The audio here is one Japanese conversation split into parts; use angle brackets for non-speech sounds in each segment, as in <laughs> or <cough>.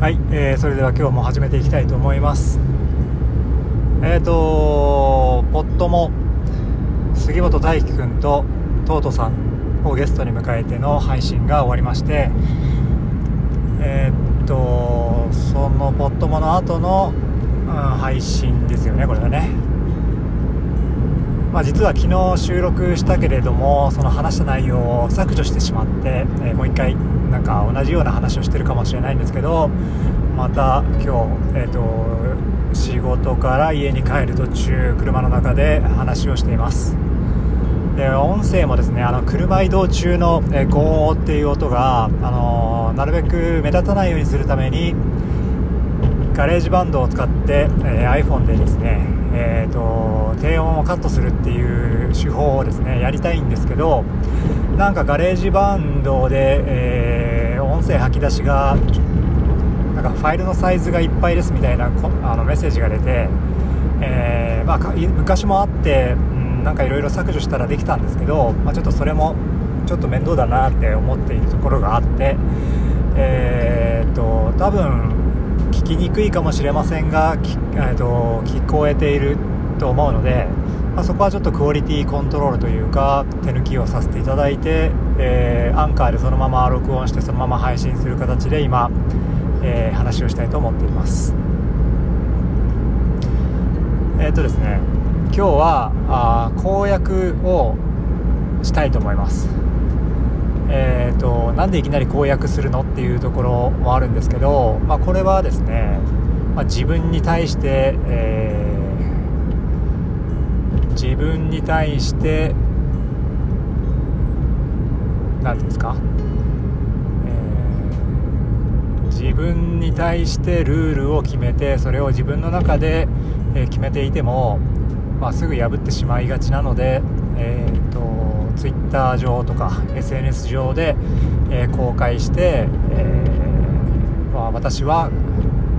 はい、えー、それでは今日も始めていきたいと思います。えっ、ー、とポットも杉本大輝くんとトートさんをゲストに迎えての配信が終わりましてえっ、ー、とそのポットもの後の、うん、配信ですよねこれはね。まあ、実は昨日収録したけれどもその話した内容を削除してしまって、えー、もう一回なんか同じような話をしてるかもしれないんですけどまた今日、えーと、仕事から家に帰る途中車の中で話をしています。で音声もですねあの車移動中の、えー、ゴーっていう音が、あのー、なるべく目立たないようにするために GarageBand を使って、えー、iPhone でですね、えーと、低音をカットするっていう手法をですねやりたいんですけどなんか GarageBand で、えー、音声吐き出しがなんかファイルのサイズがいっぱいですみたいなあのメッセージが出て、えー、まあ、昔もあって、うん、なんかいろいろ削除したらできたんですけど、まあ、ちょっとそれもちょっと面倒だなって思っているところがあって、えー、っと多分聞きにくいかもしれませんが、えー、と聞こえていると思うので、まあ、そこはちょっとクオリティコントロールというか手抜きをさせていただいて、えー、アンカーでそのまま録音してそのまま配信する形で今、えー、話をしたいと思っています。えっ、とですね今日はあ公約をしたいと思います。えーと、なんでいきなり公約するのっていうところもあるんですけど、まあ、これはですね、まあ、自分に対して、えー、自分に対して何ですか、えー、自分に対してルールを決めてそれを自分の中で、え決めていても、まあ、すぐ破ってしまいがちなので、えーと Twitter 上とか SNS 上で、えー、公開して、えー、まあ、私は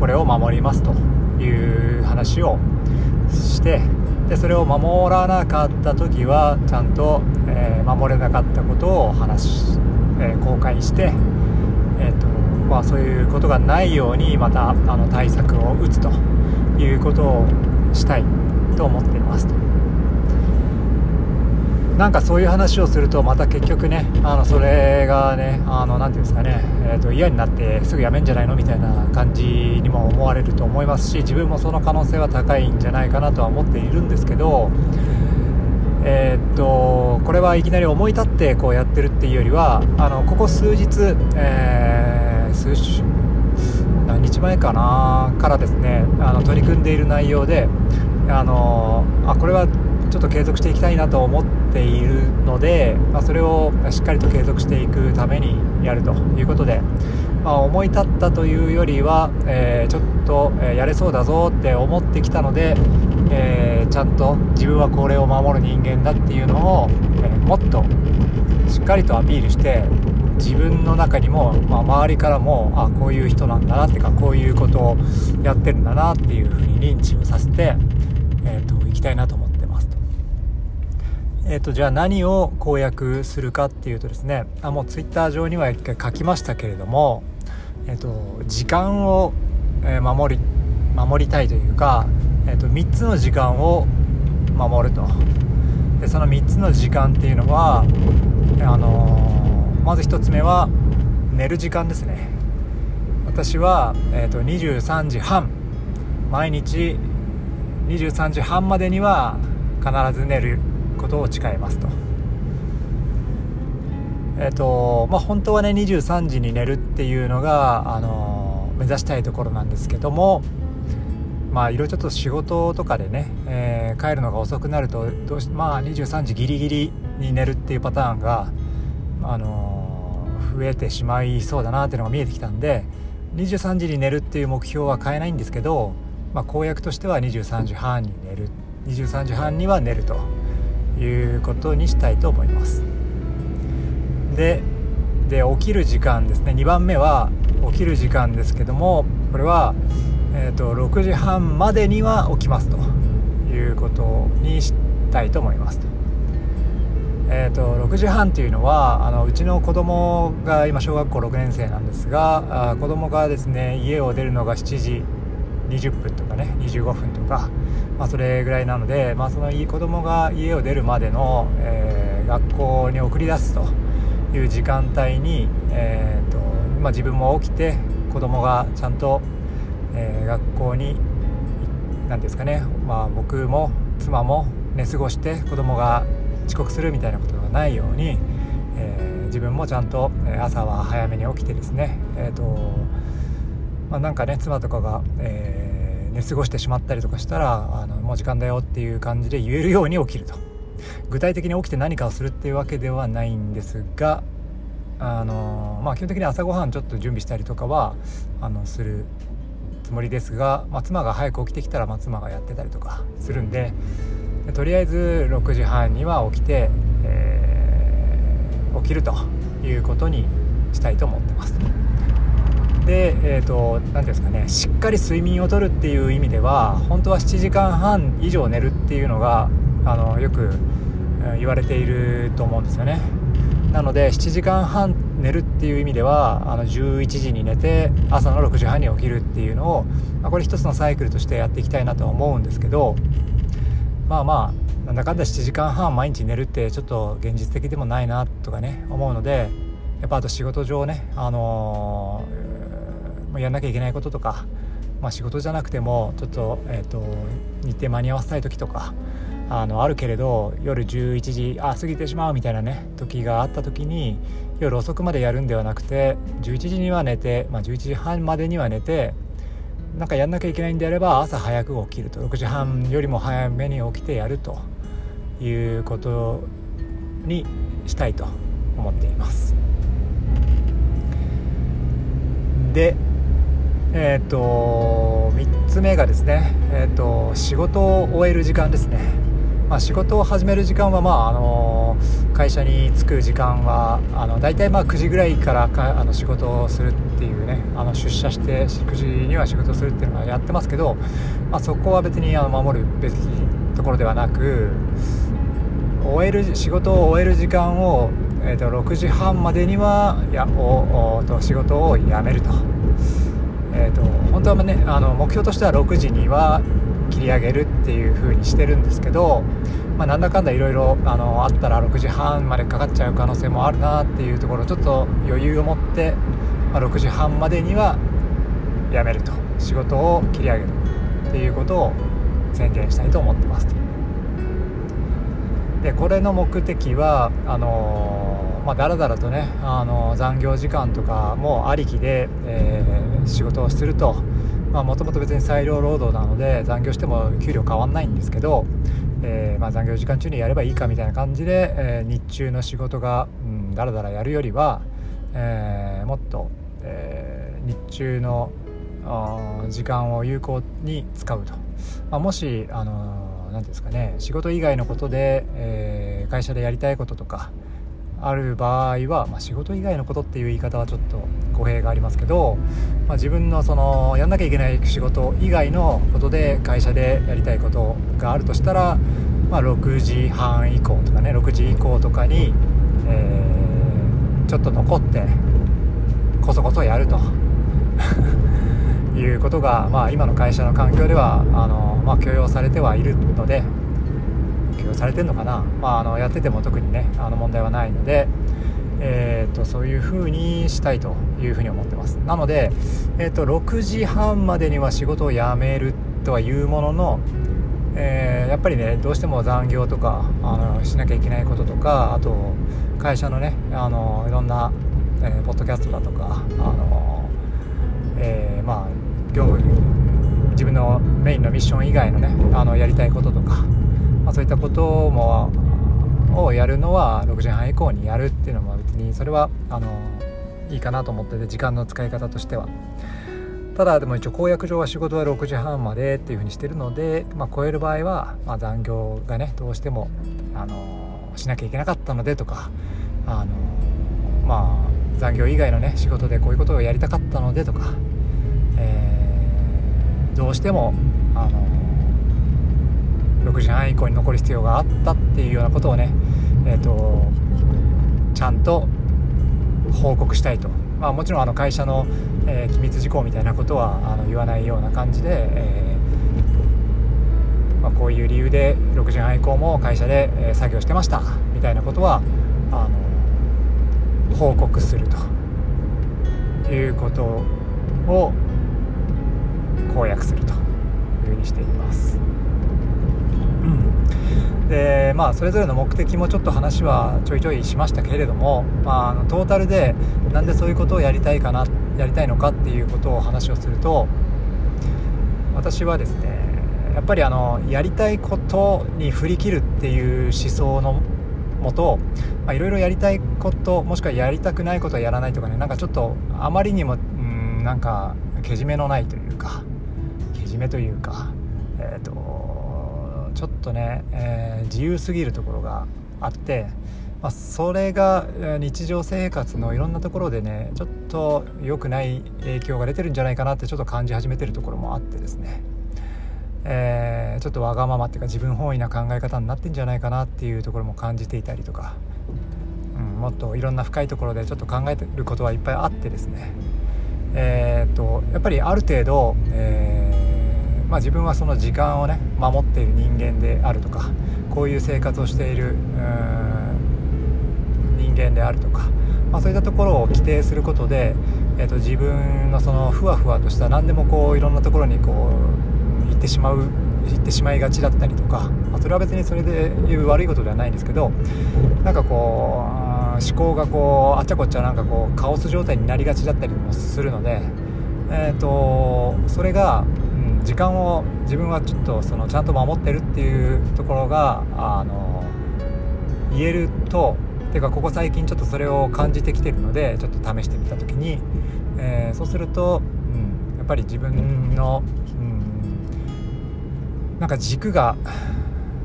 これを守りますという話をしてでそれを守らなかった時はちゃんと、えー、守れなかったことを話し、え公開して、えーとまあ、そういうことがないようにまたあの対策を打つということをしたいと思っています。なんかそういう話をするとまた結局ねあのそれがねあのなていうんですかね、えーと、嫌になってすぐ辞めんじゃないのみたいな感じにも思われると思いますし自分もその可能性は高いんじゃないかなとは思っているんですけどえー、っとこれはいきなり思い立ってこうやってるっていうよりはあのここ数日、えー、数週何日前かなからですねあの取り組んでいる内容であのあこれはちょっと継続していきたいなと思っているので、まあ、それをしっかりと継続していくためにやるということで、まあ、思い立ったというよりは、えー、ちょっと、やれそうだぞって思ってきたので、えー、ちゃんと自分はこれを守る人間だっていうのを、えもっとしっかりとアピールして自分の中にも、まあ、周りからもあこういう人なんだなっていうかこういうことをやってるんだなっていうふうに認知をさせて、えーと、といきたいなと思ってえっ、ー、と、じゃあ何を公約するかっていうとですね、あもうツイッター上には一回書きましたけれども、えっ、ー、と、時間を、え守り、守りたいというか、えっ、ー、と、3つの時間を守ると。で、その3つの時間っていうのは、あのまず1つ目は、寝る時間ですね。私は、えっ、と、23時半、毎日23時半までには必ず寝ることを誓いますと。えっ、とまあ、本当はね23時に寝るっていうのが、あの目指したいところなんですけどもまあいろいろちょっと仕事とかでね、えー、帰るのが遅くなるとどうしまあ23時ギリギリに寝るっていうパターンが、あの増えてしまいそうだなっていうのが見えてきたんで23時に寝るっていう目標は変えないんですけど、まあ、公約としては23時半に寝る23時半には寝るということにしたいと思います。でで起きる時間ですね。2番目は起きる時間ですけどもこれは、えーと、6時半までには起きますと。いうことにしたいと思いますと。えーと、6時半っていうのはあのうちの子供が今小学校6年生なんですがあ子供がですね家を出るのが7時20分とかね25分とか、まあ、それぐらいなので、まあ、その子供が家を出るまでの、えー、学校に送り出すという時間帯に、えーとまあ、自分も起きて子供がちゃんと、えー、学校に何ですかね、まあ、僕も妻も寝過ごして子供が遅刻するみたいなことがないように、えー、自分もちゃんと朝は早めに起きてですね、えーとまあ、なんかね妻とかが、えー、寝過ごしてしまったりとかしたらあのもう時間だよっていう感じで言えるように起きると具体的に起きて何かをするっていうわけではないんですがあのまあ、基本的に朝ごはんちょっと準備したりとかはあのするつもりですが、まあ、妻が早く起きてきたら、まあ、妻がやってたりとかするんでとりあえず6時半には起きて、えー、起きるということにしたいと思ってます。で、えーと、何ですかねしっかり睡眠をとるっていう意味では本当は7時間半以上寝るっていうのがあのよく言われていると思うんですよね。なので7時間半寝るっていう意味ではあの11時に寝て朝の6時半に起きるっていうのを、まあ、これ一つのサイクルとしてやっていきたいなとは思うんですけどまあまあなんだかんだ7時間半毎日寝るってちょっと現実的でもないなとかね思うのでやっぱあと仕事上ね、あのー、まやんなきゃいけないこととか、まあ、仕事じゃなくてもちょっと,、えーと、日程間に合わせたい時とかあのあるけれど夜11時あ過ぎてしまうみたいなね時があった時に夜遅くまでやるんではなくて11時には寝て、まあ、11時半までには寝てなんかやんなきゃいけないんであれば朝早く起きると。6時半よりも早めに起きてやると。いうことにしたいと思っています。でえっ、ー、と3つ目がですね、えーと、仕事を終える時間ですね、まあ、仕事を始める時間はまああの会社に着く時間はあの大体まあ9時ぐらいからかあの仕事をするっていうねあの出社して9時には仕事をするっていうのはやってますけど、まあ、そこは別にあの守るべきところではなく終える仕事を終える時間を、えー、と6時半までにはやおおと仕事を辞めると,、当はねあの目標としては6時には切り上げるっていう風にしてるんですけどまあ、なんだかんだいろいろあったら6時半までかかっちゃう可能性もあるなっていうところちょっと余裕を持って、まあ、6時半までには辞めると。仕事を切り上げるっていうことを宣言したいと思ってます。とでこれの目的はあのー、まあ、だらだらとね、あのー、残業時間とかもありきで、えー、仕事をするともともと別に裁量労働なので残業しても給料変わんないんですけどえー、まあ、残業時間中にやればいいかみたいな感じで、えー、日中の仕事が、うん、だらだらやるよりは、えー、もっと、え日中の時間を有効に使うと、まあ、もし、あのー、ですかね仕事以外のことで、え会社でやりたいこととかある場合は、まあ、仕事以外のことっていう言い方はちょっと語弊がありますけど、まあ、自分のそのやんなきゃいけない仕事以外のことで会社でやりたいことがあるとしたら、まあ、6時半以降とかね6時以降とかに、えー、ちょっと残ってこそこそやると <laughs> いうことが、まあ、今の会社の環境ではあの、まあ、許容されてはいるので。許容されてるのかな、まあ、あのやってても特にねあの問題はないので、えーと、そういう風にしたいというふうに思ってます。なので、えーと、6時半までには仕事を辞めるとはいうものの、えー、やっぱりねどうしても残業とかあのしなきゃいけないこととかあと会社のねあのいろんな、えー、ポッドキャストだとかあの、えー、まあ業務自分のメインのミッション以外のねあのやりたいこととかまあ、そういったこともをやるのは6時半以降にやるっていうのも別にそれはあのいいかなと思ってて時間の使い方としては。ただでも一応公約上は仕事は6時半までっていうふうにしてるので、まあ、超える場合は、まあ、残業がねどうしてもあのしなきゃいけなかったのでとかあのまあ残業以外のね仕事でこういうことをやりたかったのでとか、えー、どうしてもあの6時半以降に残る必要があったっていうようなことをねえーと、ちゃんと報告したいと、まあ、もちろんあの会社の、えー、機密事項みたいなことはあの言わないような感じで、えー、まあ、こういう理由で6時半以降も会社で、え作業してましたみたいなことはあの報告するということを公約するというふうにしています。でまあそれぞれの目的もちょっと話はちょいちょいしましたけれども、まあ、のトータルでなんでそういうことをやりたいかなやりたいのかっていうことを話をすると私はですねやっぱりあのやりたいことに振り切るっていう思想のもといろいろやりたいこともしくはやりたくないことをやらないとかねなんかちょっとあまりにもんなんかけじめのないというかけじめというかえっ、ー、ととね、えー、自由すぎるところがあって、まあ、それが日常生活のいろんなところでねちょっと良くない影響が出てるんじゃないかなってちょっと感じ始めてるところもあってですね、えー、ちょっとわがままっていうか自分本位な考え方になってんじゃないかなっていうところも感じていたりとか、うん、もっといろんな深いところでちょっと考えてることはいっぱいあってですね。えー、っとやっぱりある程度、えーまあ、自分はその時間をね守っている人間であるとかこういう生活をしている人間であるとか、まあ、そういったところを規定することで、えー、と自分のそのふわふわとした何でもこういろんなところにこう行ってしまう行ってしまいがちだったりとか、まあ、それは別にそれでいう悪いことではないんですけどなんかこう思考がこうあちゃこちゃなんかこうカオス状態になりがちだったりもするので、えーとそれが時間を自分はちょっとそのちゃんと守ってるっていうところがあの言えるとていうかここ最近ちょっとそれを感じてきてるのでちょっと試してみた時に、えー、そうすると、うん、やっぱり自分の、うん、なんか軸が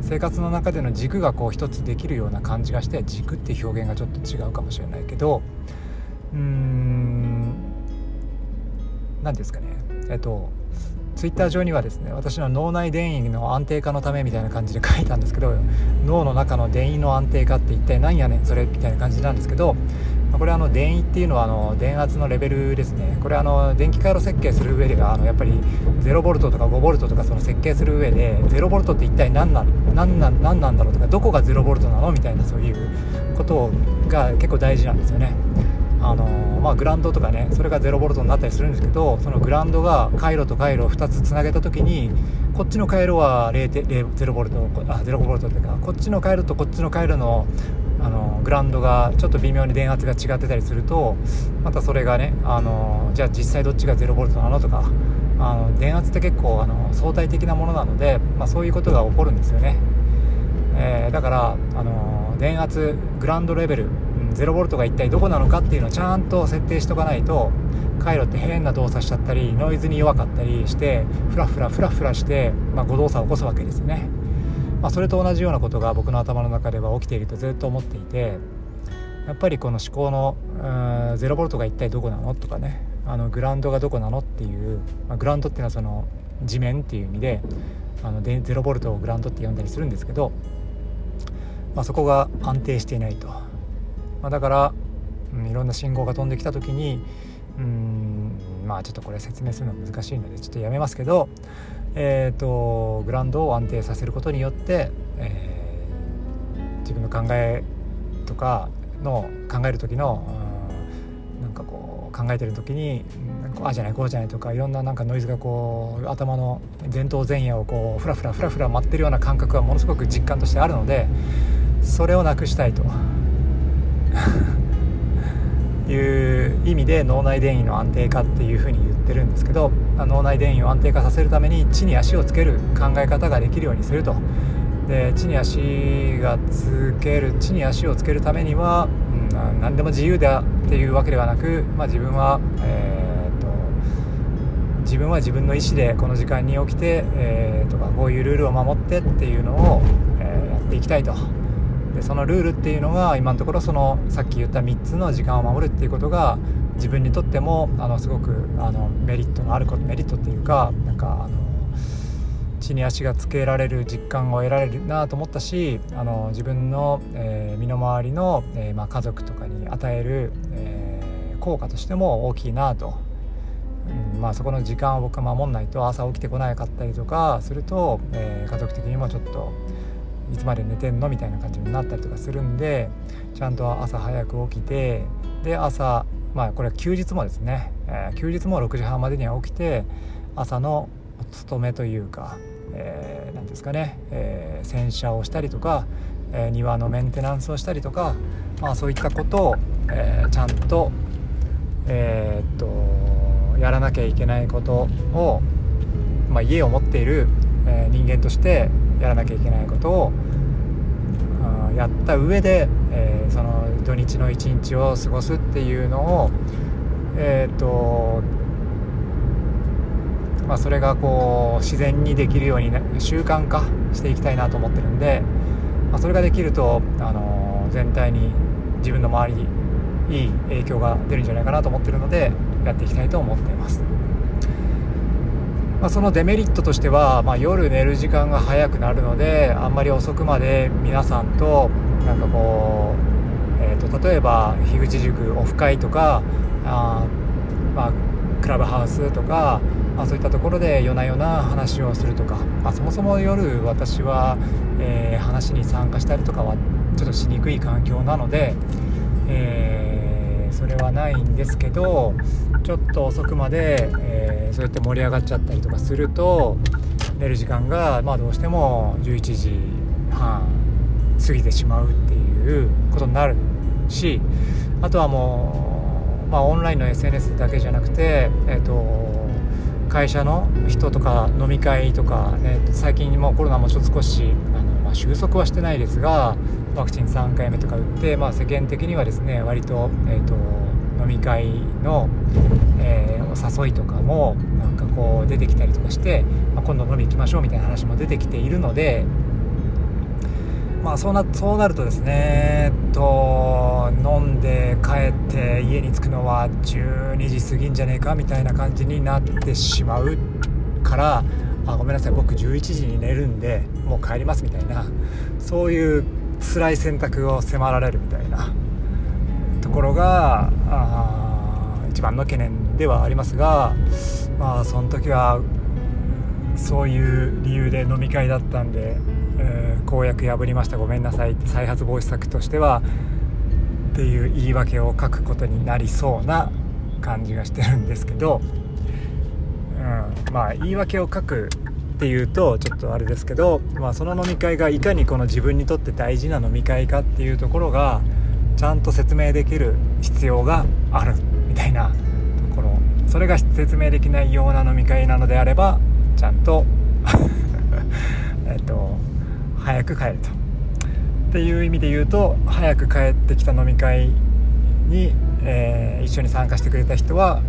生活の中での軸がこう一つできるような感じがして軸っていう表現がちょっと違うかもしれないけどうん何ですかね。えっとツイッター上にはですね私の脳内電位の安定化のためみたいな感じで書いたんですけど脳の中の電位の安定化って一体何やねんそれみたいな感じなんですけどこれあの電位っていうのはあの電圧のレベルですね。これあの電気回路設計する上ではあのやっぱり 0V とか 5V とかその設計する上で 0V って一体何なん何なん何なんだろうとかどこが 0V なのみたいなそういうことが結構大事なんですよね。あのまあ、グランドとかねそれが0ボルトになったりするんですけどそのグランドが回路と回路を2つつなげた時にこっちの回路は0ボルトあ0ボルトっていうかこっちの回路とこっちの回路のあのグランドがちょっと微妙に電圧が違ってたりするとまたそれがねあのじゃあ実際どっちが0ボルトなのとかあの電圧って結構あの相対的なものなので、まあ、そういうことが起こるんですよね、えー、だからあの電圧グランドレベル0ボルトが一体どこなのかっていうのをちゃんと設定しとかないと回路って変な動作しちゃったりノイズに弱かったりしてフラフラフラフラして、まあ、誤動作を起こすわけですよね、まあ、それと同じようなことが僕の頭の中では起きているとずっと思っていてやっぱりこの思考の0ボルトが一体どこなのとかねあのグラウンドがどこなのっていう、まあ、グラウンドっていうのはその地面っていう意味であの0ボルトをグラウンドって呼んだりするんですけど、まあ、そこが安定していないと。まあ、だから、うん、いろんな信号が飛んできた時にうんまあちょっとこれ説明するの難しいのでちょっとやめますけど、えーと、グラウンドを安定させることによって、えー、自分の考えとかの考える時の、うん、なんかこう考えてる時にああじゃないこうじゃないとかいろんななんかノイズがこう頭の前頭前野をこうフラフラフラフラ舞ってるような感覚がものすごく実感としてあるのでそれをなくしたいと。いう意味で脳内電位の安定化っていうふうに言ってるんですけど脳内電位を安定化させるために地に足をつける考え方ができるようにするとで地に足がつける地に足をつけるためには、うん、何でも自由だっていうわけではなく、まあ、自分は、えー、と自分は自分の意思でこの時間に起きて、えー、とかこういうルールを守ってっていうのを、えー、やっていきたいと。でそのルールっていうのが今のところそのさっき言った3つの時間を守るっていうことが自分にとってもあのすごくあのメリットのあることメリットっていうかなんかあの地に足がつけられる実感を得られるなと思ったしあの自分の、えー、身の回りの、えー、まあ、家族とかに与える、えー、効果としても大きいなと、うんまあ、そこの時間を僕は守んないと朝起きてこなかったりとかすると、え家族的にもちょっといつまで寝てんの？みたいな感じになったりとかするんでちゃんと朝早く起きてで朝まあこれは休日もですね、え休日も6時半までには起きて朝のお勤めというか何、えー、ですかね、えー、洗車をしたりとか、えー、庭のメンテナンスをしたりとか、まあ、そういったことを、えー、ちゃんと,、えー、っとやらなきゃいけないことを、まあ、家を持っている、え人間としてやらなきゃいけないことをやった上で、えその土日の一日を過ごすっていうのをえっとまあ、それがこう自然にできるように、ね、習慣化していきたいなと思ってるんで、まあ、それができると、あの全体に自分の周りにいい影響が出るんじゃないかなと思ってるのでやっていきたいと思っています。まあ、そのデメリットとしては、まあ、夜寝る時間が早くなるのであんまり遅くまで皆さんとなんかこう、えーと、例えば樋口塾オフ会とかあ、まあ、クラブハウスとかまあ、そういったところで夜な夜な話をするとか、まあ、そもそも夜私は、えー、話に参加したりとかはちょっとしにくい環境なので、えー、それはないんですけどちょっと遅くまで、えー、そうやって盛り上がっちゃったりとかすると寝る時間が、まあ、どうしても11時半過ぎてしまうっていうことになるしあとはもう、まあ、オンラインの SNS だけじゃなくて、えーと会社の人とか飲み会とかね最近もコロナもちょっと少しあの、まあ、収束はしてないですがワクチン3回目とか打って、まあ、世間的にはですね割と,、えーと、飲み会の、誘いとかもなんかこう出てきたりとかして、まあ、今度飲み行きましょうみたいな話も出てきているのでまあそうなそうなるとですねと飲んで帰って家に着くのは12時過ぎんじゃねえかみたいな感じになってしまうからあごめんなさい僕11時に寝るんでもう帰りますみたいなそういう辛い選択を迫られるみたいなところがあ一番の懸念ではありますがまあその時はそういう理由で飲み会だったんでえー、公約破りました。ごめんなさいって再発防止策としてはっていう言い訳を書くことになりそうな感じがしてるんですけど、うん、まあ言い訳を書くっていうとちょっとあれですけど、まあ、その飲み会がいかにこの自分にとって大事な飲み会かっていうところがちゃんと説明できる必要があるみたいなそれが説明できないような飲み会なのであればちゃんと <laughs> えっと早く帰ると。っていう意味で言うと早く帰ってきた飲み会に、えー、一緒に参加してくれた人は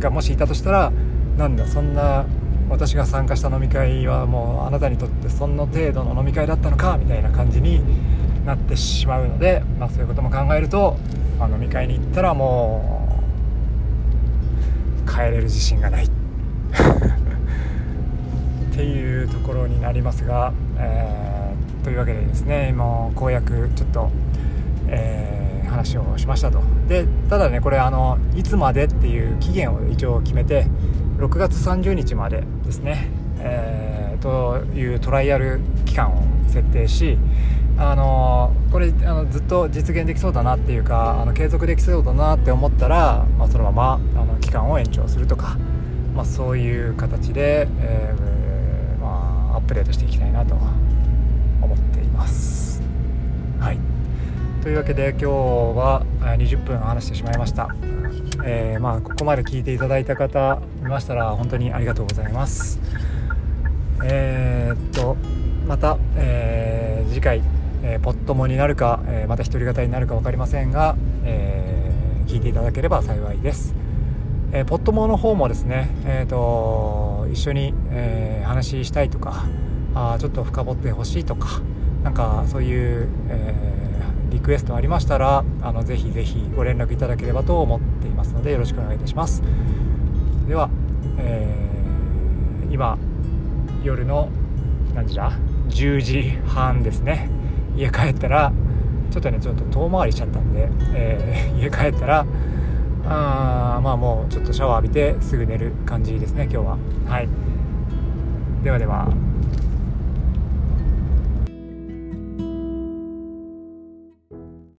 がもしいたとしたらなんだそんな私が参加した飲み会はもうあなたにとってそんな程度の飲み会だったのかみたいな感じになってしまうので、まあ、そういうことも考えると、まあ、飲み会に行ったらもう帰れる自信がない。<laughs> っていうところになりますが、えーというわけでですね今公約ちょっと、えー、話をしましたと。でただねこれあのいつまでっていう期限を一応決めて6月30日までですね、えー、というトライアル期間を設定しあのこれあのずっと実現できそうだなっていうかあの継続できそうだなって思ったら、まあ、そのままあの期間を延長するとか、まあ、そういう形で、えーまあ、アップデートしていきたいなと思っています。はい。というわけで今日は20分話してしまいました、えー、まあここまで聞いていただいた方いましたら本当にありがとうございます。えー、っとまた、えー、次回、えー、ポットモになるか、えまた一人語になるか分かりませんが、え聞いていただければ幸いです、えポットモの方もですね、えーと一緒に、え話したいとかあちょっと深掘ってほしいとかなんかそういう、えー、リクエストありましたらあのぜひぜひご連絡いただければと思っていますのでよろしくお願いいたします。では、えー、今夜の何時だ？10時半ですね。家帰ったらちょっとねちょっと遠回りしちゃったんで、えー、<laughs> 家帰ったらあまあもうちょっとシャワー浴びてすぐ寝る感じですね今日は。はい。ではでは。